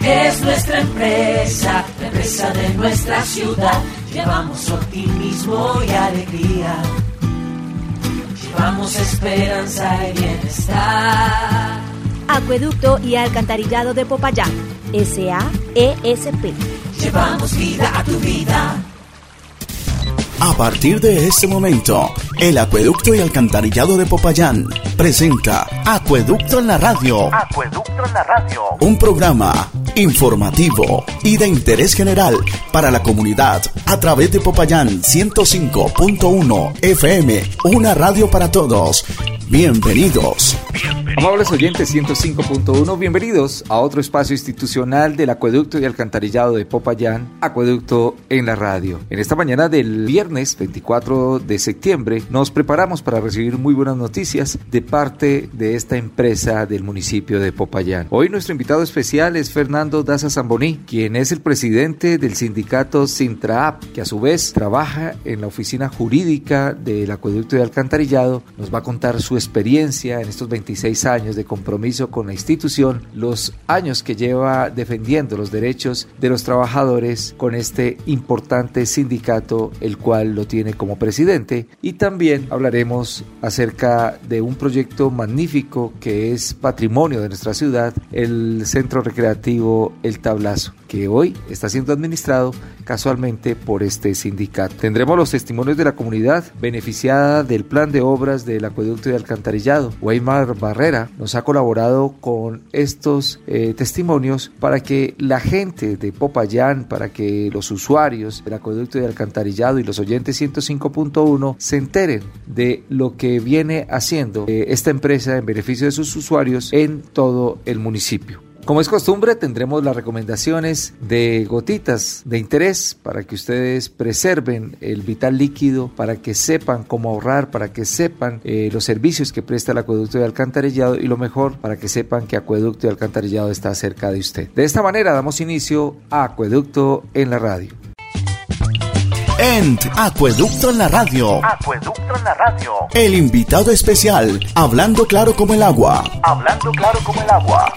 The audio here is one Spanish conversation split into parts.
Es nuestra empresa, la empresa de nuestra ciudad. Llevamos optimismo y alegría. Llevamos esperanza y bienestar. Acueducto y Alcantarillado de Popayán. SAESP. Llevamos vida a tu vida. A partir de este momento, el Acueducto y Alcantarillado de Popayán presenta Acueducto en la Radio. Acueducto en la Radio. Un programa informativo y de interés general para la comunidad a través de Popayán 105.1 FM, una radio para todos. Bienvenidos. Amables oyentes 105.1, bienvenidos a otro espacio institucional del Acueducto y Alcantarillado de Popayán, Acueducto en la radio. En esta mañana del viernes 24 de septiembre nos preparamos para recibir muy buenas noticias de parte de esta empresa del municipio de Popayán. Hoy nuestro invitado especial es Fernando Daza Zamboní, quien es el presidente del sindicato Sintraap, que a su vez trabaja en la oficina jurídica del Acueducto y Alcantarillado. Nos va a contar su experiencia en estos 26 años de compromiso con la institución, los años que lleva defendiendo los derechos de los trabajadores con este importante sindicato, el cual lo tiene como presidente. Y también hablaremos acerca de un proyecto magnífico que es patrimonio de nuestra ciudad, el Centro Recreativo El Tablazo, que hoy está siendo administrado casualmente por este sindicato. Tendremos los testimonios de la comunidad beneficiada del plan de obras del acueducto de alcantarillado. Weimar Barrera nos ha colaborado con estos eh, testimonios para que la gente de Popayán, para que los usuarios del acueducto de alcantarillado y los oyentes 105.1 se enteren de lo que viene haciendo eh, esta empresa en beneficio de sus usuarios en todo el municipio. Como es costumbre, tendremos las recomendaciones de gotitas de interés para que ustedes preserven el vital líquido, para que sepan cómo ahorrar, para que sepan eh, los servicios que presta el acueducto de alcantarillado y lo mejor, para que sepan que acueducto de alcantarillado está cerca de usted. De esta manera damos inicio a Acueducto en la radio. En Acueducto en la Radio, Acueducto en la Radio. el invitado especial, hablando claro como el agua. Hablando claro como el agua.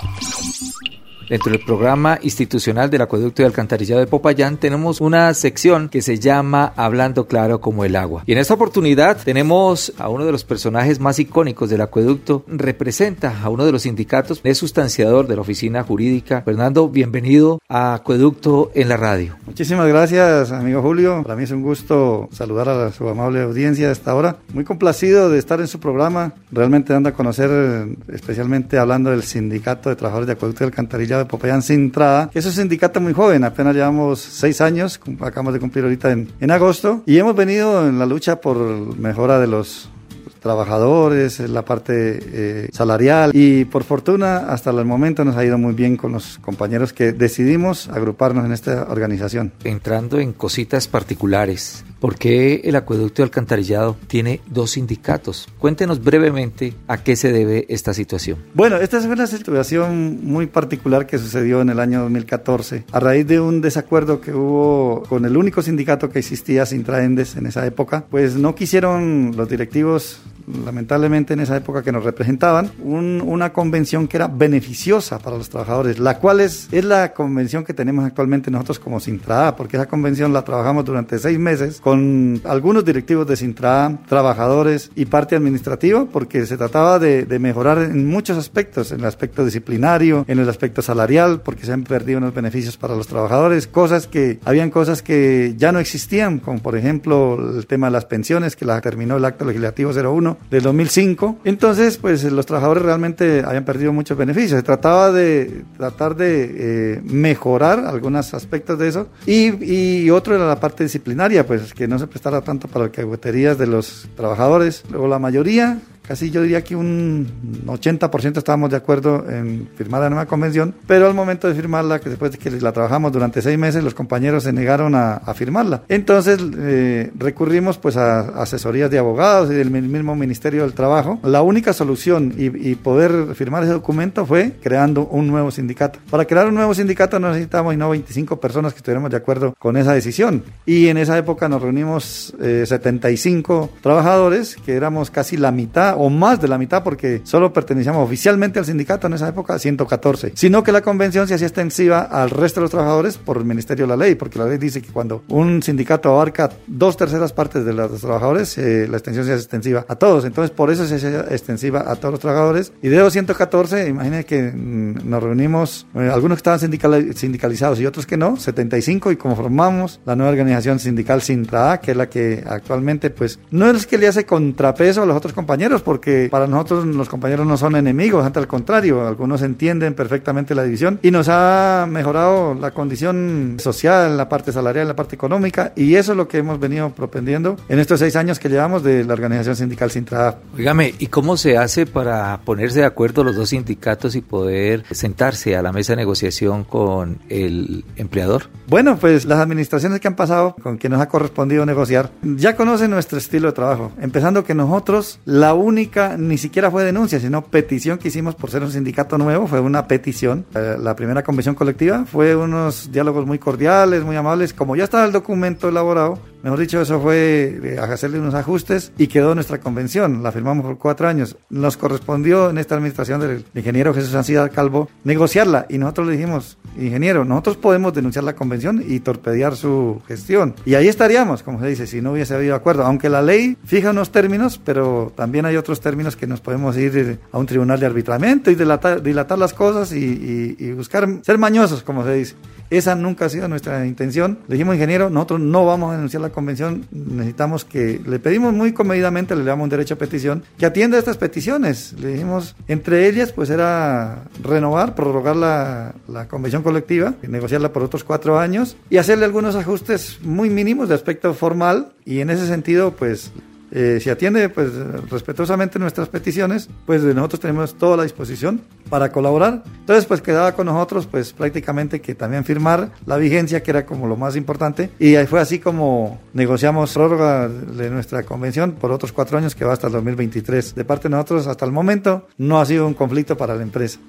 Dentro del programa institucional del acueducto y alcantarillado de Popayán tenemos una sección que se llama Hablando claro como el agua. Y en esta oportunidad tenemos a uno de los personajes más icónicos del acueducto, representa a uno de los sindicatos, es sustanciador de la oficina jurídica. Fernando, bienvenido a Acueducto en la radio. Muchísimas gracias, amigo Julio. Para mí es un gusto saludar a su amable audiencia a esta hora. Muy complacido de estar en su programa, realmente dando a conocer, eh, especialmente hablando del Sindicato de Trabajadores de Acueducto y Alcantarillado de Popayán Sintrada, que es un sindicato muy joven, apenas llevamos seis años, acabamos de cumplir ahorita en, en agosto, y hemos venido en la lucha por mejora de los trabajadores, en la parte eh, salarial y por fortuna hasta el momento nos ha ido muy bien con los compañeros que decidimos agruparnos en esta organización. Entrando en cositas particulares, ¿por qué el acueducto y alcantarillado tiene dos sindicatos? Cuéntenos brevemente a qué se debe esta situación. Bueno, esta es una situación muy particular que sucedió en el año 2014 a raíz de un desacuerdo que hubo con el único sindicato que existía, Sintraendes, en esa época. Pues no quisieron los directivos lamentablemente en esa época que nos representaban, un- una convención que era beneficiosa para los trabajadores, la cual es, es la convención que tenemos actualmente nosotros como Sintra, porque esa convención la trabajamos durante seis meses con algunos directivos de Sintra, trabajadores y parte administrativa, porque se trataba de, de mejorar en muchos aspectos, en el aspecto disciplinario, en el aspecto salarial, porque se han perdido unos beneficios para los trabajadores, cosas que, habían cosas que ya no existían, como por ejemplo el tema de las pensiones, que la terminó el acto legislativo 01 del 2005. Entonces, pues los trabajadores realmente habían perdido muchos beneficios. Se trataba de tratar de eh, mejorar algunos aspectos de eso. Y, y otro era la parte disciplinaria, pues que no se prestara tanto para alcahueterías de los trabajadores. Luego la mayoría casi yo diría que un 80% estábamos de acuerdo en firmar la nueva convención, pero al momento de firmarla, que después de que la trabajamos durante seis meses, los compañeros se negaron a, a firmarla. Entonces eh, recurrimos pues a asesorías de abogados y del mismo Ministerio del Trabajo. La única solución y, y poder firmar ese documento fue creando un nuevo sindicato. Para crear un nuevo sindicato no necesitamos no 25 personas que estuviéramos de acuerdo con esa decisión. Y en esa época nos reunimos eh, 75 trabajadores, que éramos casi la mitad o más de la mitad, porque solo pertenecíamos oficialmente al sindicato en esa época, 114, sino que la convención se hacía extensiva al resto de los trabajadores por el Ministerio de la Ley, porque la ley dice que cuando un sindicato abarca dos terceras partes de los trabajadores, eh, la extensión se hace extensiva a todos. Entonces, por eso se hace extensiva a todos los trabajadores. Y de los 114, imagínense que mm, nos reunimos, eh, algunos que estaban sindicalizados y otros que no, 75, y como formamos la nueva organización sindical Sintra, que es la que actualmente, pues, no es que le hace contrapeso a los otros compañeros, porque para nosotros los compañeros no son enemigos, ante al contrario, algunos entienden perfectamente la división y nos ha mejorado la condición social, la parte salarial, la parte económica, y eso es lo que hemos venido propendiendo en estos seis años que llevamos de la organización sindical Sintra. Dígame, ¿y cómo se hace para ponerse de acuerdo los dos sindicatos y poder sentarse a la mesa de negociación con el empleador? Bueno, pues las administraciones que han pasado, con quien nos ha correspondido negociar, ya conocen nuestro estilo de trabajo. Empezando que nosotros, la única, ni siquiera fue denuncia, sino petición que hicimos por ser un sindicato nuevo, fue una petición. Eh, la primera convención colectiva fue unos diálogos muy cordiales, muy amables. Como ya estaba el documento elaborado, Mejor dicho, eso fue eh, hacerle unos ajustes y quedó nuestra convención. La firmamos por cuatro años. Nos correspondió en esta administración del ingeniero Jesús Ancida Calvo negociarla y nosotros le dijimos, ingeniero, nosotros podemos denunciar la convención y torpedear su gestión. Y ahí estaríamos, como se dice, si no hubiese habido acuerdo. Aunque la ley fija unos términos, pero también hay otros términos que nos podemos ir eh, a un tribunal de arbitramiento y dilatar, las cosas y, y buscar ser mañosos, como se dice. Esa nunca ha sido nuestra intención. Le dijimos, ingeniero, nosotros no vamos a denunciar la convención, necesitamos que, le pedimos muy comedidamente, le damos un derecho a petición, que atienda estas peticiones. Le dijimos, entre ellas, pues era renovar, prorrogar la, la convención colectiva, negociarla por otros cuatro años y hacerle algunos ajustes muy mínimos de aspecto formal y en ese sentido, pues eh, si atiende pues respetuosamente nuestras peticiones, pues nosotros tenemos toda la disposición para colaborar. Entonces pues quedaba con nosotros pues prácticamente que también firmar la vigencia que era como lo más importante y ahí fue así como negociamos prórroga de nuestra convención por otros cuatro años que va hasta el 2023. De parte de nosotros hasta el momento no ha sido un conflicto para la empresa.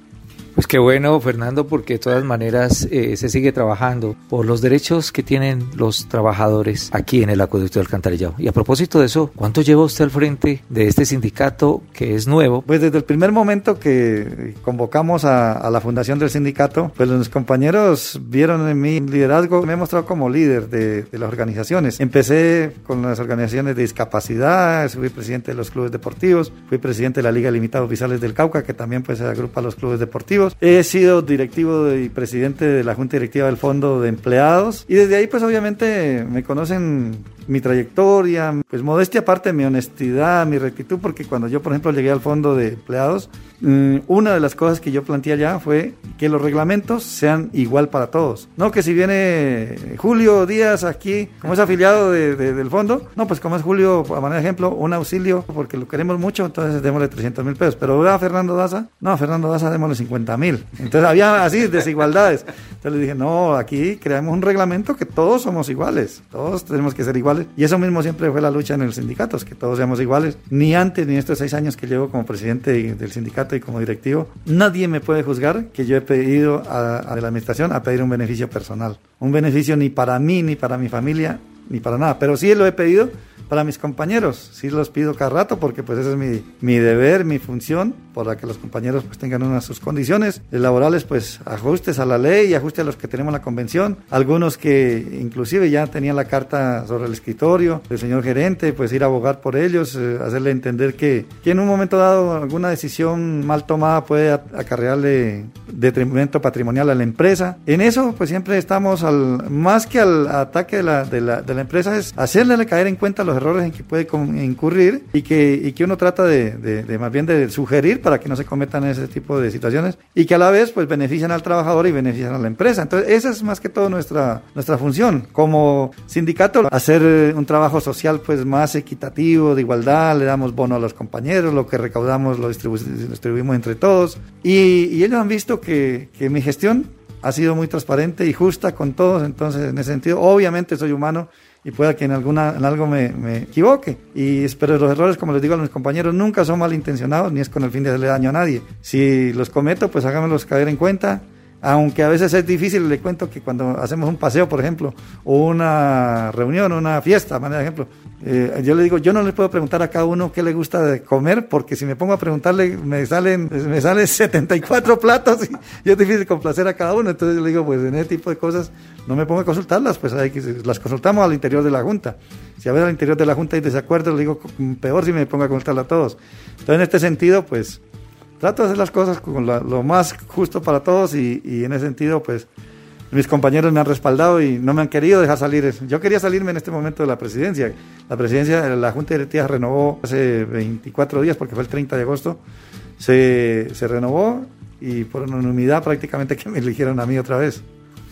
Pues qué bueno, Fernando, porque de todas maneras eh, se sigue trabajando por los derechos que tienen los trabajadores aquí en el acueducto de Alcantarillado. Y a propósito de eso, ¿cuánto lleva usted al frente de este sindicato que es nuevo? Pues desde el primer momento que convocamos a, la fundación del sindicato, pues los compañeros vieron en mi liderazgo, me he mostrado como líder de, las organizaciones. Empecé con las organizaciones de discapacidad, fui presidente de los clubes deportivos, fui presidente de la Liga Limitada Oficiales del Cauca, que también pues agrupa los clubes deportivos He sido directivo y presidente de la Junta Directiva del Fondo de Empleados y desde ahí pues obviamente me conocen mi trayectoria, pues modestia aparte, mi honestidad, mi rectitud, porque cuando yo, por ejemplo, llegué al fondo de empleados, mm, una de las cosas que yo planteé allá fue que los reglamentos sean igual para todos. No que si viene Julio Díaz aquí, como es afiliado del fondo, no, pues como es Julio, a manera de ejemplo, un auxilio, porque lo queremos mucho, entonces démosle 300 mil pesos. Pero a Fernando Daza, no, a Fernando Daza démosle 50 mil. Entonces había así desigualdades. Entonces le dije, no, aquí creamos un reglamento que todos somos iguales, todos tenemos que ser iguales y eso mismo siempre fue la lucha en el sindicato, que todos seamos iguales. Ni antes ni estos seis años que llevo como presidente del sindicato y como directivo, nadie me puede juzgar que yo he pedido a, a la administración a pedir un beneficio personal. Un beneficio ni para mí, ni para mi familia, ni para nada. Pero sí lo he pedido para mis compañeros. Sí los pido cada rato porque pues ese es mi, mi deber, mi función, para que los compañeros pues tengan unas sus condiciones laborales, pues ajustes a la ley y ajustes a los que tenemos la convención. Algunos que inclusive ya tenían la carta sobre el escritorio del señor gerente, pues ir a abogar por ellos, eh, hacerle entender que, que en un momento dado alguna decisión mal tomada puede acarrearle detrimento patrimonial a la empresa. En eso pues siempre estamos al, más que al ataque de la, de la, de la empresa es hacerle caer en cuenta los errores en que puede incurrir y que, y que uno trata de, de, más bien de sugerir para que no se cometan ese tipo de situaciones y que a la vez pues benefician al trabajador y benefician a la empresa. Entonces esa es más que todo nuestra, nuestra función. Como sindicato, hacer un trabajo social pues más equitativo, de igualdad, le damos bono a los compañeros, lo que recaudamos lo, distribuimos entre todos. Y, y ellos han visto que, que mi gestión ha sido muy transparente y justa con todos, entonces en ese sentido, obviamente soy humano y pueda que en, alguna, en algo me, me equivoque. Y espero los errores, como les digo a mis compañeros, nunca son malintencionados ni es con el fin de hacerle daño a nadie. Si los cometo, pues háganmelos caer en cuenta Aunque a veces es difícil, le cuento que cuando hacemos un paseo, por ejemplo, o una reunión, una fiesta, manera de ejemplo, eh, yo le digo, yo no le puedo preguntar a cada uno qué le gusta de comer, porque si me pongo a preguntarle, me salen, me salen 74 platos y, es difícil complacer a cada uno. Entonces yo le digo, pues en ese tipo de cosas no me pongo a consultarlas, pues hay que, las consultamos al interior de la Junta. Si a ver al interior de la Junta hay desacuerdo, le digo, peor si me pongo a consultarla a todos. Entonces en este sentido, pues trato de hacer las cosas con lo más justo para todos y, en ese sentido, pues mis compañeros me han respaldado y no me han querido dejar salir. Yo quería salirme en este momento de la presidencia. La presidencia, la Junta Directiva renovó hace 24 días, porque fue el 30 de agosto, se, se renovó y por unanimidad prácticamente que me eligieron a mí otra vez.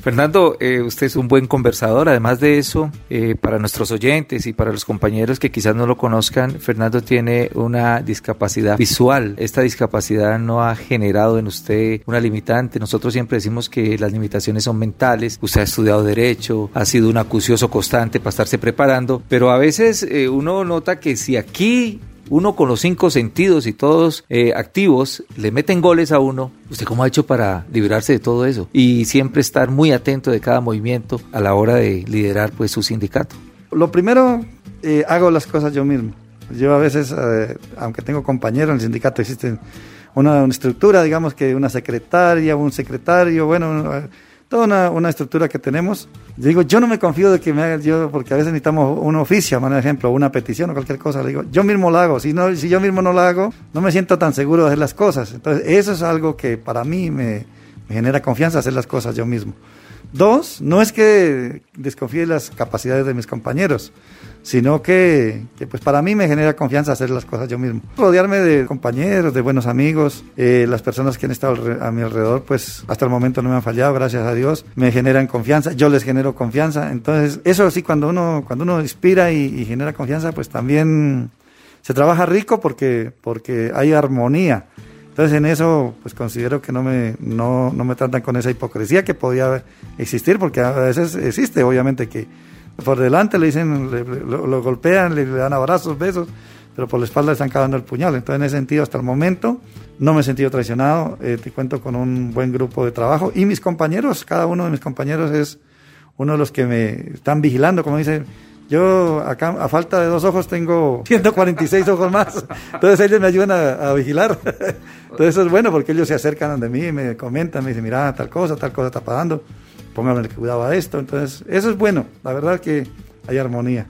Fernando, eh, usted es un buen conversador. Además de eso, eh, para nuestros oyentes y para los compañeros que quizás no lo conozcan, Fernando tiene una discapacidad visual. Esta discapacidad no ha generado en usted una limitante. Nosotros siempre decimos que las limitaciones son mentales. Usted ha estudiado derecho, ha sido un acucioso constante para estarse preparando, pero a veces eh, uno nota que si aquí uno con los cinco sentidos y todos eh, activos le meten goles a uno, ¿usted cómo ha hecho para librarse de todo eso? Y siempre estar muy atento de cada movimiento a la hora de liderar pues su sindicato. Lo primero, eh, hago las cosas yo mismo. Yo a veces, eh, aunque tengo compañeros en el sindicato, existe una, una, estructura, digamos que una secretaria, un secretario, bueno toda una, estructura que tenemos. digo, yo no me confío de que me haga yo, porque a veces necesitamos un oficio, por ejemplo, una petición o cualquier cosa. Digo, yo mismo lo hago. Si, no, si yo mismo no lo hago, no me siento tan seguro de hacer las cosas. Entonces, eso es algo que para mí me, me genera confianza hacer las cosas yo mismo. Dos, no es que desconfíe de las capacidades de mis compañeros, sino que, pues para mí me genera confianza hacer las cosas yo mismo. Rodearme de compañeros, de buenos amigos, eh, las personas que han estado a mi alrededor, pues hasta el momento no me han fallado, gracias a Dios, me generan confianza, yo les genero confianza, entonces eso sí, cuando uno, cuando uno inspira y, genera confianza, pues también se trabaja rico porque, porque hay armonía. Entonces en eso pues considero que no me, no, no me tratan con esa hipocresía que podía existir, porque a veces existe, obviamente, que por delante le dicen, lo, golpean, le, dan abrazos, besos, pero por la espalda le están cavando el puñal. Entonces, en ese sentido, hasta el momento, no me he sentido traicionado. Eh, te cuento con un buen grupo de trabajo. Y mis compañeros, cada uno de mis compañeros es uno de los que me están vigilando, como dice. Yo acá, a falta de dos ojos, tengo 146 ojos más. Entonces ellos me ayudan a, vigilar. Entonces eso es bueno porque ellos se acercan de mí me comentan, me dicen, mira, tal cosa, tal cosa está pasando póngame cuidado a esto. Entonces, eso es bueno, la verdad que hay armonía.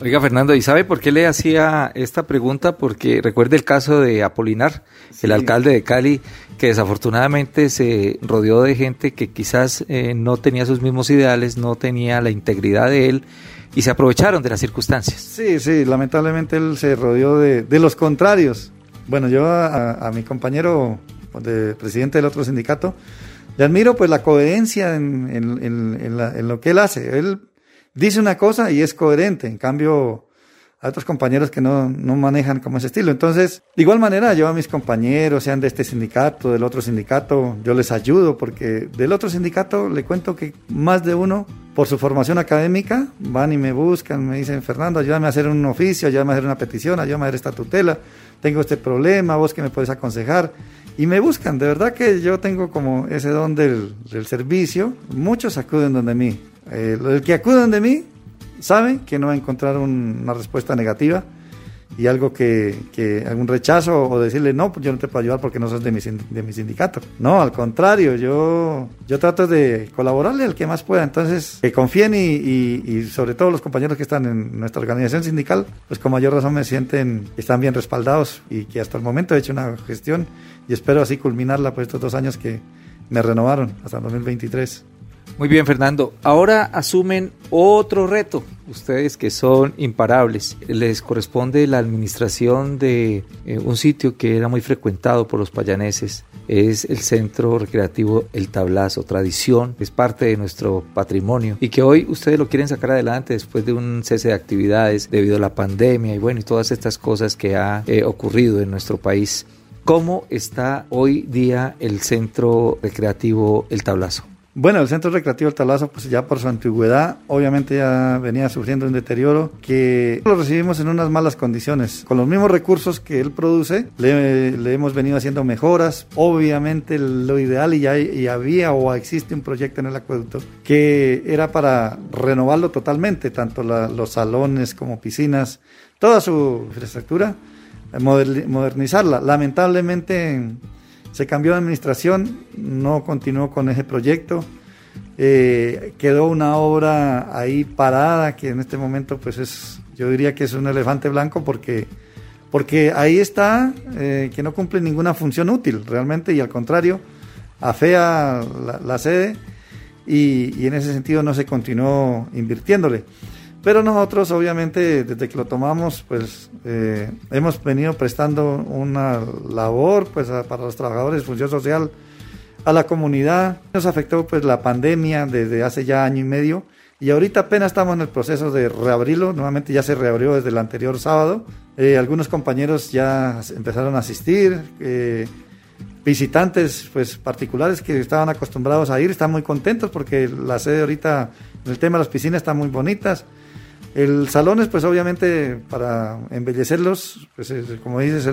Oiga, Fernando, ¿y sabe por qué le hacía esta pregunta? Porque recuerde el caso de Apolinar, el alcalde de Cali, que desafortunadamente se rodeó de gente que quizás eh, no tenía sus mismos ideales, no tenía la integridad de él y se aprovecharon de las circunstancias. Sí, sí, lamentablemente él se rodeó de, los contrarios. Bueno, yo a, a mi compañero de presidente del otro sindicato, le admiro pues la coherencia en, lo que él hace. Él dice una cosa y es coherente. En cambio, hay otros compañeros que no, no manejan como ese estilo. Entonces, de igual manera, yo a mis compañeros, sean de este sindicato, del otro sindicato, yo les ayudo porque del otro sindicato le cuento que más de uno, por su formación académica, van y me buscan, me dicen, Fernando, ayúdame a hacer un oficio, ayúdame a hacer una petición, ayúdame a hacer esta tutela, tengo este problema, vos que me puedes aconsejar y me buscan. De verdad que yo tengo como ese don del, servicio. Muchos acuden donde mí. Eh, el que acuden de mí sabe que no va a encontrar una respuesta negativa y algo que, que, algún rechazo o decirle no, pues yo no te puedo ayudar porque no sos de mi, de mi sindicato. No, al contrario, yo, yo trato de colaborarle al que más pueda. Entonces, que confíen y, y, sobre todo los compañeros que están en nuestra organización sindical, pues con mayor razón me sienten que están bien respaldados y que hasta el momento he hecho una gestión y espero así culminarla por estos dos años que me renovaron hasta el 2023. Muy bien, Fernando. Ahora asumen otro reto. Ustedes que son imparables. Les corresponde la administración de eh, un sitio que era muy frecuentado por los payaneses. Es el Centro Recreativo El Tablazo, tradición, es parte de nuestro patrimonio y que hoy ustedes lo quieren sacar adelante después de un cese de actividades debido a la pandemia y bueno, y todas estas cosas que ha eh, ocurrido en nuestro país. ¿Cómo está hoy día el Centro Recreativo El Tablazo? Bueno, el Centro Recreativo El Talazo, pues ya por su antigüedad, obviamente ya venía sufriendo un deterioro que lo recibimos en unas malas condiciones. Con los mismos recursos que él produce, le, le hemos venido haciendo mejoras. Obviamente lo ideal y ya y había o existe un proyecto en el acueducto que era para renovarlo totalmente, tanto la, los salones como piscinas, toda su infraestructura, modernizarla. Lamentablemente se cambió de administración, no continuó con ese proyecto. Eh, quedó una obra ahí parada que en este momento pues es, yo diría que es un elefante blanco porque, porque ahí está, eh, que no cumple ninguna función útil realmente y al contrario, afea la, la sede y, y en ese sentido no se continuó invirtiéndole. Pero nosotros, obviamente, desde que lo tomamos, pues eh, hemos venido prestando una labor pues, para los trabajadores de función social a la comunidad. Nos afectó pues la pandemia desde hace ya año y medio y ahorita apenas estamos en el proceso de reabrirlo. Nuevamente ya se reabrió desde el anterior sábado. Eh, algunos compañeros ya empezaron a asistir. Eh, visitantes pues particulares que estaban acostumbrados a ir están muy contentos porque la sede ahorita en el tema de las piscinas está muy bonitas. El salón es, pues obviamente, para embellecerlos, pues como dices,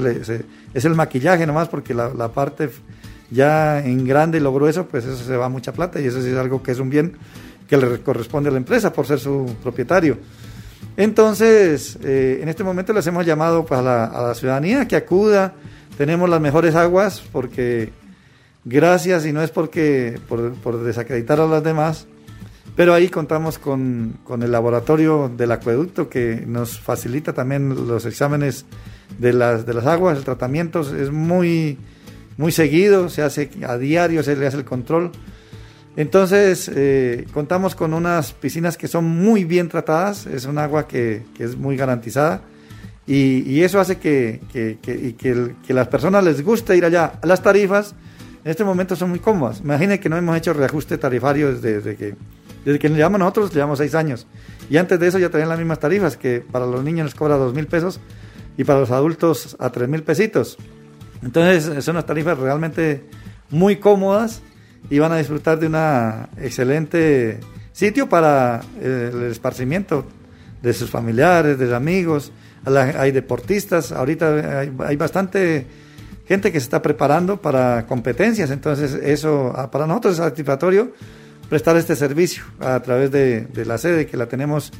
es el maquillaje nomás, porque la, parte ya en grande y lo grueso, pues eso se va mucha plata y eso es algo que es un bien que le corresponde a la empresa por ser su propietario. Entonces, eh, en este momento les hemos llamado pues, a, la, a la ciudadanía que acuda, tenemos las mejores aguas, porque gracias, y no es porque por, por desacreditar a las demás, pero ahí contamos con, con, el laboratorio del acueducto que nos facilita también los exámenes de las, de las aguas, el tratamiento es muy, muy seguido, se hace a diario, se le hace el control. Entonces, eh, contamos con unas piscinas que son muy bien tratadas, es un agua que, que es muy garantizada y, eso hace que, que, que, que, las personas les guste ir allá. Las tarifas en este momento son muy cómodas. Imaginen que no hemos hecho reajuste tarifario desde que desde que nos llevamos nosotros, llevamos seis años. Y antes de eso ya tenían las mismas tarifas, que para los niños les cobra dos mil pesos y para los adultos a tres mil pesitos. Entonces son unas tarifas realmente muy cómodas y van a disfrutar de una excelente sitio para el esparcimiento de sus familiares, de sus amigos. Hay deportistas, ahorita hay, hay bastante gente que se está preparando para competencias, entonces eso ah, para nosotros es satisfactorio prestar este servicio a través de, la sede que la tenemos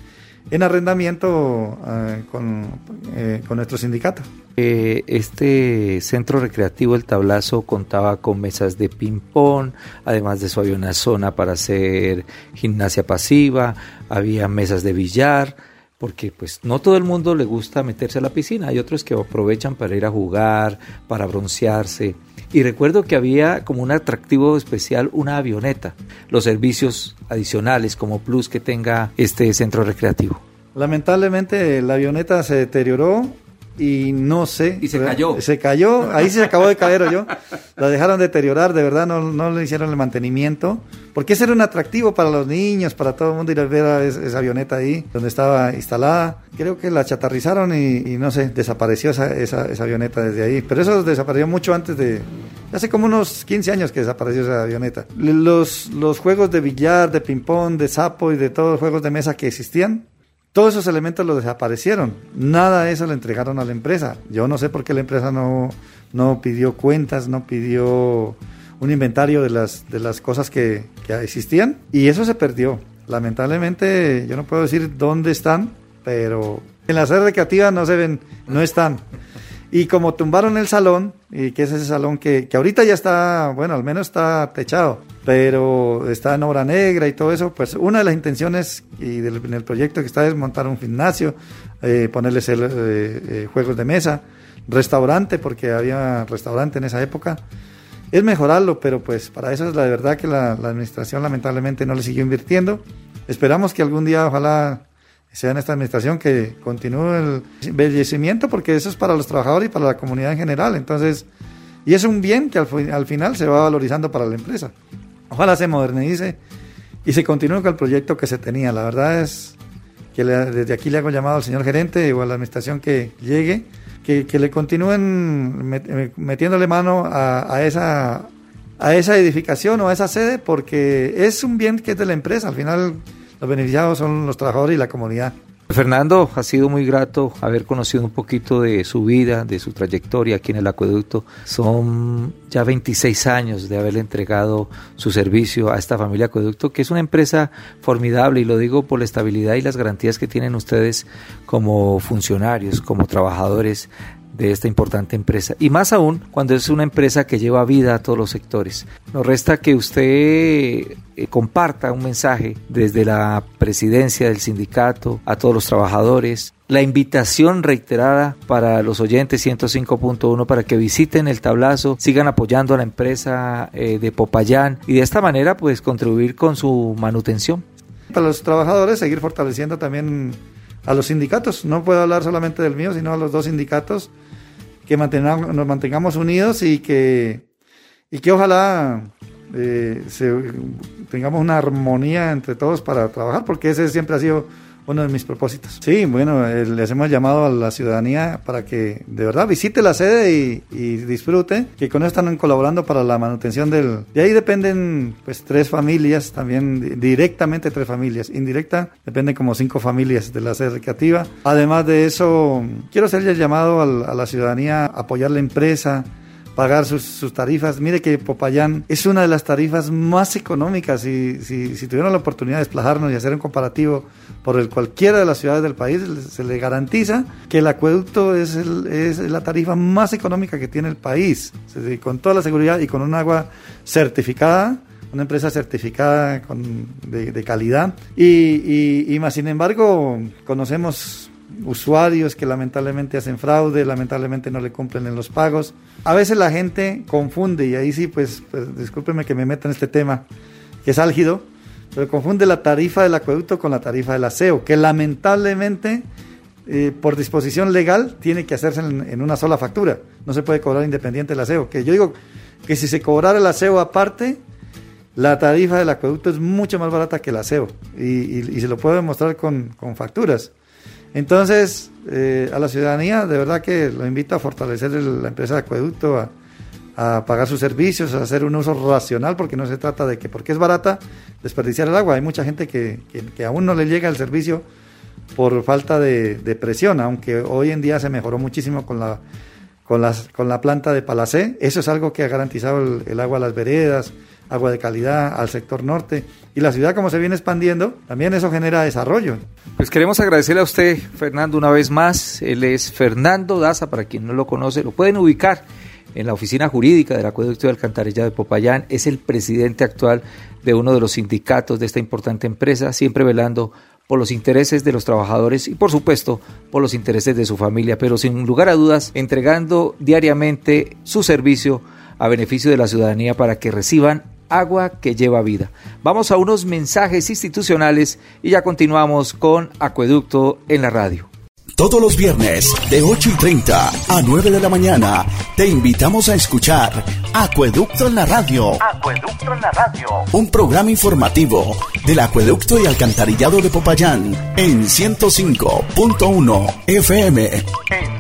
en arrendamiento uh, con, eh, con, nuestro sindicato. Eh, este centro recreativo El Tablazo contaba con mesas de ping-pong, además de eso había una zona para hacer gimnasia pasiva, había mesas de billar, porque pues no todo el mundo le gusta meterse a la piscina, hay otros que aprovechan para ir a jugar, para broncearse. Y recuerdo que había como un atractivo especial una avioneta, los servicios adicionales como plus que tenga este centro recreativo. Lamentablemente la avioneta se deterioró y no sé. Y se cayó. Se cayó, ahí se acabó de caer yo. La dejaron deteriorar, de verdad no, no le hicieron el mantenimiento. Porque ese era un atractivo para los niños, para todo el mundo ir a ver a esa, esa avioneta ahí, donde estaba instalada. Creo que la chatarrizaron y, y no sé, desapareció esa, esa, esa, avioneta desde ahí. Pero eso desapareció mucho antes de... Hace como unos 15 años que desapareció esa avioneta. Los, los juegos de billar, de ping-pong, de sapo y de todos los juegos de mesa que existían, todos esos elementos los desaparecieron. Nada de eso le entregaron a la empresa. Yo no sé por qué la empresa no, no pidió cuentas, no pidió un inventario de las, de las cosas que, que existían. Y eso se perdió. Lamentablemente, yo no puedo decir dónde están, pero en la sede recreativa no se ven, no están. Y como tumbaron el salón, y que es ese salón que, que ahorita ya está, bueno, al menos está techado, pero está en obra negra y todo eso, pues una de las intenciones y del, en el proyecto que está es montar un gimnasio, eh, ponerles el, eh, eh, juegos de mesa, restaurante, porque había restaurante en esa época. Es mejorarlo, pero pues para eso es la verdad que la, la administración lamentablemente no le siguió invirtiendo. Esperamos que algún día, ojalá sea en esta administración que continúe el embellecimiento, porque eso es para los trabajadores y para la comunidad en general. Entonces, y es un bien que al, al final se va valorizando para la empresa. Ojalá se modernice y se continúe con el proyecto que se tenía. La verdad es que le, desde aquí le hago llamado al señor gerente o a la administración que llegue, que, que le continúen met, metiéndole mano a, a, esa, a esa edificación o a esa sede porque es un bien que es de la empresa. Al final los beneficiados son los trabajadores y la comunidad. Fernando, ha sido muy grato haber conocido un poquito de su vida, de su trayectoria aquí en el acueducto. Son ya 26 años de haberle entregado su servicio a esta familia acueducto, que es una empresa formidable y lo digo por la estabilidad y las garantías que tienen ustedes como funcionarios, como trabajadores de esta importante empresa. Y más aún cuando es una empresa que lleva vida a todos los sectores. Nos resta que usted eh, comparta un mensaje desde la presidencia del sindicato a todos los trabajadores. La invitación reiterada para los oyentes 105.1 para que visiten el tablazo, sigan apoyando a la empresa eh, de Popayán y de esta manera pues contribuir con su manutención. Para los trabajadores seguir fortaleciendo también a los sindicatos. No puedo hablar solamente del mío, sino a los dos sindicatos que mantengamos, nos mantengamos unidos y que, y que ojalá eh, tengamos una armonía entre todos para trabajar, porque ese siempre ha sido uno de mis propósitos. Sí, bueno, eh, les hemos llamado a la ciudadanía para que de verdad visite la sede y, disfrute, que con esto están colaborando para la manutención del... De ahí dependen pues tres familias, también directamente tres familias, indirecta dependen como cinco familias de la sede recreativa. Además de eso, quiero hacerle el llamado a la ciudadanía a apoyar la empresa, pagar sus, tarifas. Mire que Popayán es una de las tarifas más económicas. Si, si, tuvieron la oportunidad de desplazarnos y hacer un comparativo por el, cualquiera de las ciudades del país, se le garantiza que el acueducto es, es la tarifa más económica que tiene el país, con toda la seguridad y con un agua certificada una empresa certificada con, de, calidad y, y, más sin embargo conocemos usuarios que lamentablemente hacen fraude, lamentablemente no le cumplen en los pagos. A veces la gente confunde, y ahí sí, pues, pues discúlpeme que me meta en este tema, que es álgido, pero confunde la tarifa del acueducto con la tarifa del aseo, que lamentablemente eh, por disposición legal tiene que hacerse en, una sola factura, no se puede cobrar independiente el aseo, que yo digo que si se cobrara el aseo aparte, la tarifa del acueducto es mucho más barata que el aseo y, se lo puedo demostrar con, con facturas. Entonces, eh, a la ciudadanía, de verdad que lo invito a fortalecer la empresa de acueducto, a, pagar sus servicios, a hacer un uso racional, porque no se trata de que porque es barata desperdiciar el agua. Hay mucha gente que, que, aún no le llega el servicio por falta de, presión, aunque hoy en día se mejoró muchísimo con la, con las, con la planta de Palacé. Eso es algo que ha garantizado el agua a las veredas, agua de calidad al sector norte. Y la ciudad como se viene expandiendo, también eso genera desarrollo. Pues queremos agradecerle a usted, Fernando, una vez más. Él es Fernando Daza, para quien no lo conoce, lo pueden ubicar en la oficina jurídica del Acueducto de Alcantarilla de Popayán. Es el presidente actual de uno de los sindicatos de esta importante empresa, siempre velando por los intereses de los trabajadores y por supuesto por los intereses de su familia, pero sin lugar a dudas entregando diariamente su servicio a beneficio de la ciudadanía para que reciban agua que lleva vida. Vamos a unos mensajes institucionales y ya continuamos con Acueducto en la radio. Todos los viernes de 8 y 30 a 9 de la mañana te invitamos a escuchar Acueducto en la radio. Acueducto en la radio. Un programa informativo del Acueducto y Alcantarillado de Popayán en 105.1 FM. En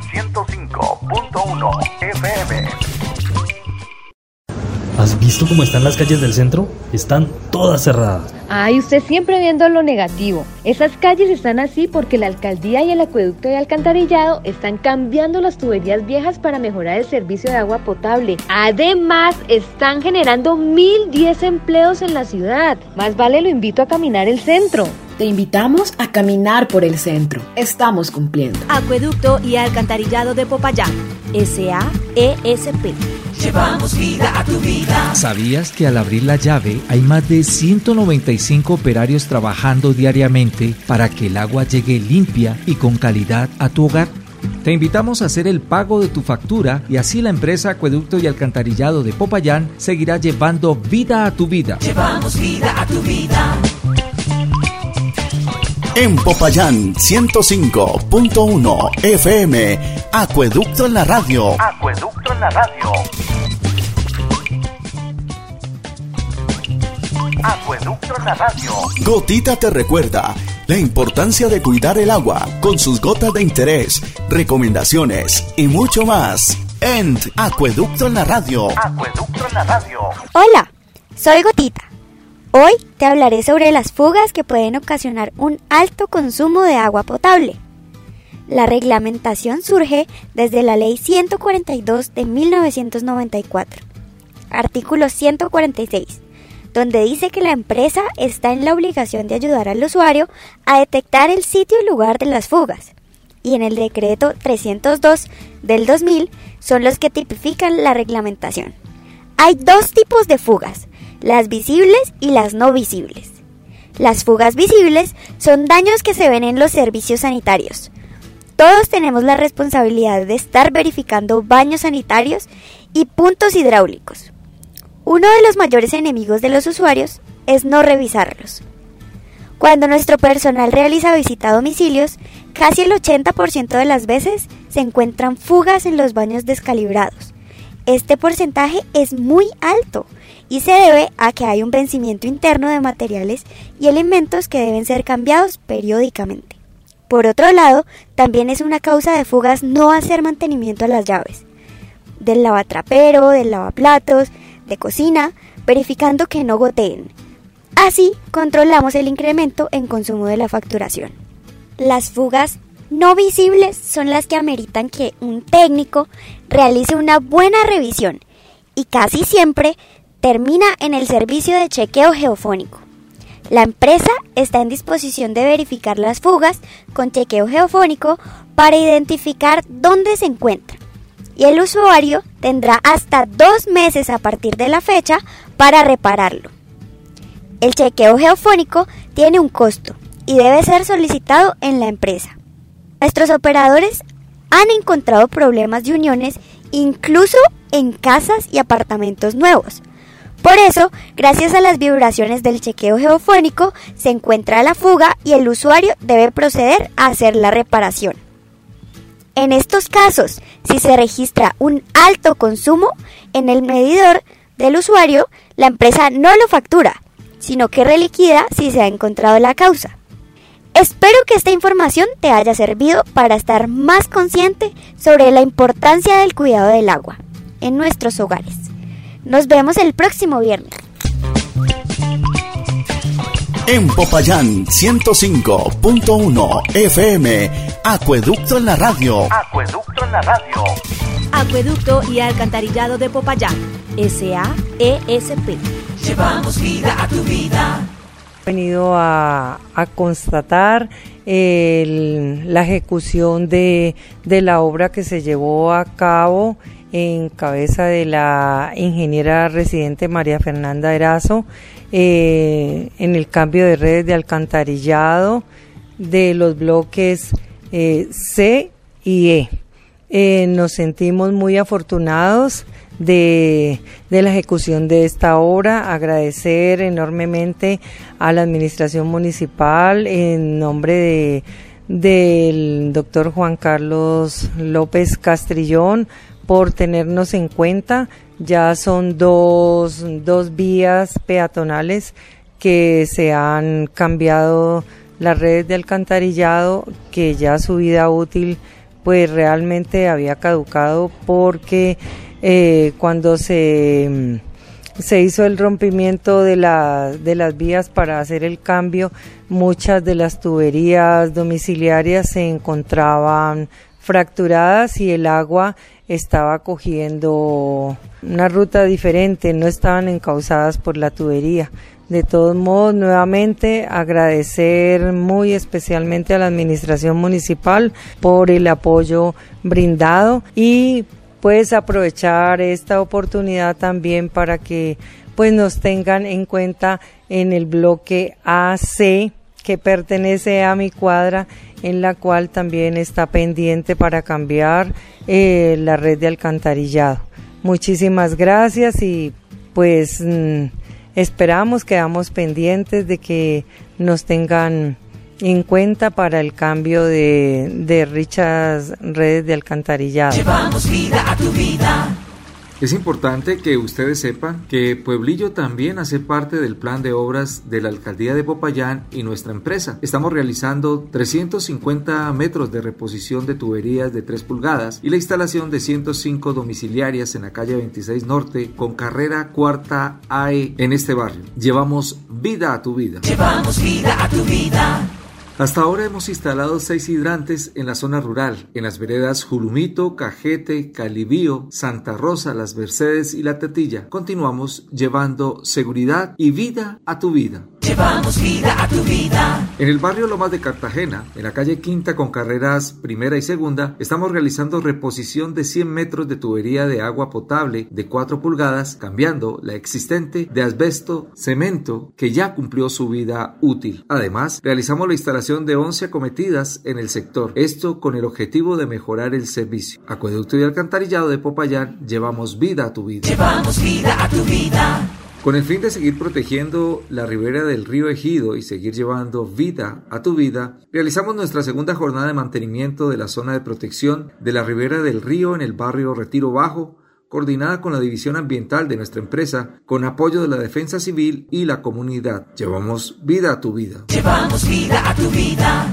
105.1 FM. ¿Has visto cómo están las calles del centro? Están todas cerradas. Ay, usted siempre viendo lo negativo. Esas calles están así porque la alcaldía y el acueducto de alcantarillado están cambiando las tuberías viejas para mejorar el servicio de agua potable. Además, están generando 1010 empleos en la ciudad. Más vale lo invito a caminar el centro. Te invitamos a caminar por el centro. Estamos cumpliendo. Acueducto y alcantarillado de Popayán. SAESP. Llevamos vida a tu vida. ¿Sabías que al abrir la llave hay más de 195 operarios trabajando diariamente para que el agua llegue limpia y con calidad a tu hogar? Te invitamos a hacer el pago de tu factura y así la empresa Acueducto y Alcantarillado de Popayán seguirá llevando vida a tu vida. Llevamos vida a tu vida. En Popayán 105.1 FM, Acueducto en la radio. Acueducto en la radio. Acueducto en la radio. Gotita te recuerda la importancia de cuidar el agua con sus gotas de interés, recomendaciones y mucho más. ENT, Acueducto en la Radio. Acueducto en la radio. Hola, soy Gotita. Hoy te hablaré sobre las fugas que pueden ocasionar un alto consumo de agua potable. La reglamentación surge desde la Ley 142 de 1994, artículo 146, donde dice que la empresa está en la obligación de ayudar al usuario a detectar el sitio y lugar de las fugas, y en el decreto 302 del 2000 son los que tipifican la reglamentación. Hay dos tipos de fugas, las visibles y las no visibles. Las fugas visibles son daños que se ven en los servicios sanitarios. Todos tenemos la responsabilidad de estar verificando baños sanitarios y puntos hidráulicos. Uno de los mayores enemigos de los usuarios es no revisarlos. Cuando nuestro personal realiza visita a domicilios, casi el 80% de las veces se encuentran fugas en los baños descalibrados. Este porcentaje es muy alto y se debe a que hay un vencimiento interno de materiales y elementos que deben ser cambiados periódicamente. Por otro lado, también es una causa de fugas no hacer mantenimiento a las llaves, del lavatrapero, del lavaplatos, de cocina, verificando que no goteen. Así controlamos el incremento en consumo de la facturación. Las fugas no visibles son las que ameritan que un técnico realice una buena revisión y casi siempre termina en el servicio de chequeo geofónico. La empresa está en disposición de verificar las fugas con chequeo geofónico para identificar dónde se encuentran y el usuario tendrá hasta dos meses a partir de la fecha para repararlo. El chequeo geofónico tiene un costo y debe ser solicitado en la empresa. Nuestros operadores han encontrado problemas de uniones incluso en casas y apartamentos nuevos. Por eso, gracias a las vibraciones del chequeo geofónico, se encuentra la fuga y el usuario debe proceder a hacer la reparación. En estos casos, si se registra un alto consumo en el medidor del usuario, la empresa no lo factura, sino que reliquida si se ha encontrado la causa. Espero que esta información te haya servido para estar más consciente sobre la importancia del cuidado del agua en nuestros hogares. Nos vemos el próximo viernes. En Popayán 105.1 FM, Acueducto en la Radio. Acueducto en la radio. Acueducto y Alcantarillado de Popayán, SAESP. Llevamos vida a tu vida. venido a, a constatar el- la ejecución de, de la obra que se llevó a cabo en cabeza de la ingeniera residente María Fernanda Erazo eh, en el cambio de redes de alcantarillado de los bloques eh, C y E. Eh, nos sentimos muy afortunados de, de la ejecución de esta obra, agradecer enormemente a la administración municipal en nombre de del doctor Juan Carlos López Castrillón por tenernos en cuenta. Ya son dos, dos vías peatonales que se han cambiado las redes de alcantarillado, que ya su vida útil pues realmente había caducado porque eh, cuando se, se hizo el rompimiento de, la, de las vías para hacer el cambio, muchas de las tuberías domiciliarias se encontraban fracturadas y el agua estaba cogiendo una ruta diferente, no estaban encauzadas por la tubería. De todos modos, nuevamente agradecer muy especialmente a la Administración Municipal por el apoyo brindado y pues aprovechar esta oportunidad también para que pues nos tengan en cuenta en el bloque AC que pertenece a mi cuadra en la cual también está pendiente para cambiar eh, la red de alcantarillado. Muchísimas gracias y pues mm, esperamos, quedamos pendientes de que nos tengan en cuenta para el cambio de, de redes de alcantarillado. Llevamos vida a tu vida. Es importante que ustedes sepan que Pueblillo también hace parte del plan de obras de la alcaldía de Popayán y nuestra empresa. Estamos realizando 350 metros de reposición de tuberías de 3 pulgadas y la instalación de 105 domiciliarias en la calle 26 Norte con carrera cuarta AE en este barrio. Llevamos vida a tu vida. Llevamos vida a tu vida. Hasta ahora hemos instalado seis hidrantes en la zona rural, en las veredas Julumito, Cajete, Calibío, Santa Rosa, Las Mercedes y La Tetilla. Continuamos llevando seguridad y vida a tu vida. Llevamos vida a tu vida. En el barrio Lomas de Cartagena, en la calle Quinta con carreras primera y segunda, estamos realizando reposición de 100 metros de tubería de agua potable de 4 pulgadas, cambiando la existente de asbesto, cemento, que ya cumplió su vida útil. Además, realizamos la instalación de 11 acometidas en el sector, esto con el objetivo de mejorar el servicio. Acueducto y alcantarillado de Popayán, llevamos vida a tu vida. Llevamos vida a tu vida. Con el fin de seguir protegiendo la ribera del río Ejido y seguir llevando vida a tu vida, realizamos nuestra segunda jornada de mantenimiento de la zona de protección de la ribera del río en el barrio Retiro Bajo, coordinada con la División Ambiental de nuestra empresa, con apoyo de la Defensa Civil y la comunidad. Llevamos vida a tu vida. Llevamos vida a tu vida.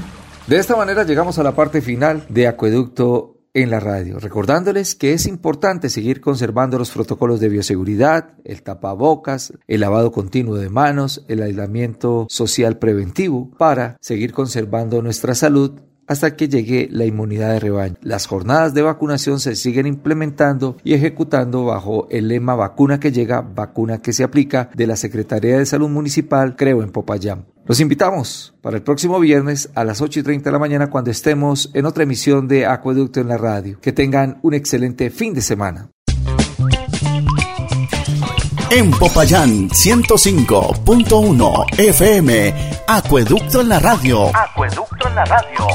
De esta manera llegamos a la parte final de Acueducto en la radio, recordándoles que es importante seguir conservando los protocolos de bioseguridad, el tapabocas, el lavado continuo de manos, el aislamiento social preventivo para seguir conservando nuestra salud hasta que llegue la inmunidad de rebaño. Las jornadas de vacunación se siguen implementando y ejecutando bajo el lema vacuna que llega, vacuna que se aplica de la Secretaría de Salud Municipal, creo en Popayán. Los invitamos para el próximo viernes a las 8 y 30 de la mañana cuando estemos en otra emisión de Acueducto en la radio. Que tengan un excelente fin de semana. En Popayán 105.1 FM, Acueducto en la radio. Acueducto en la radio.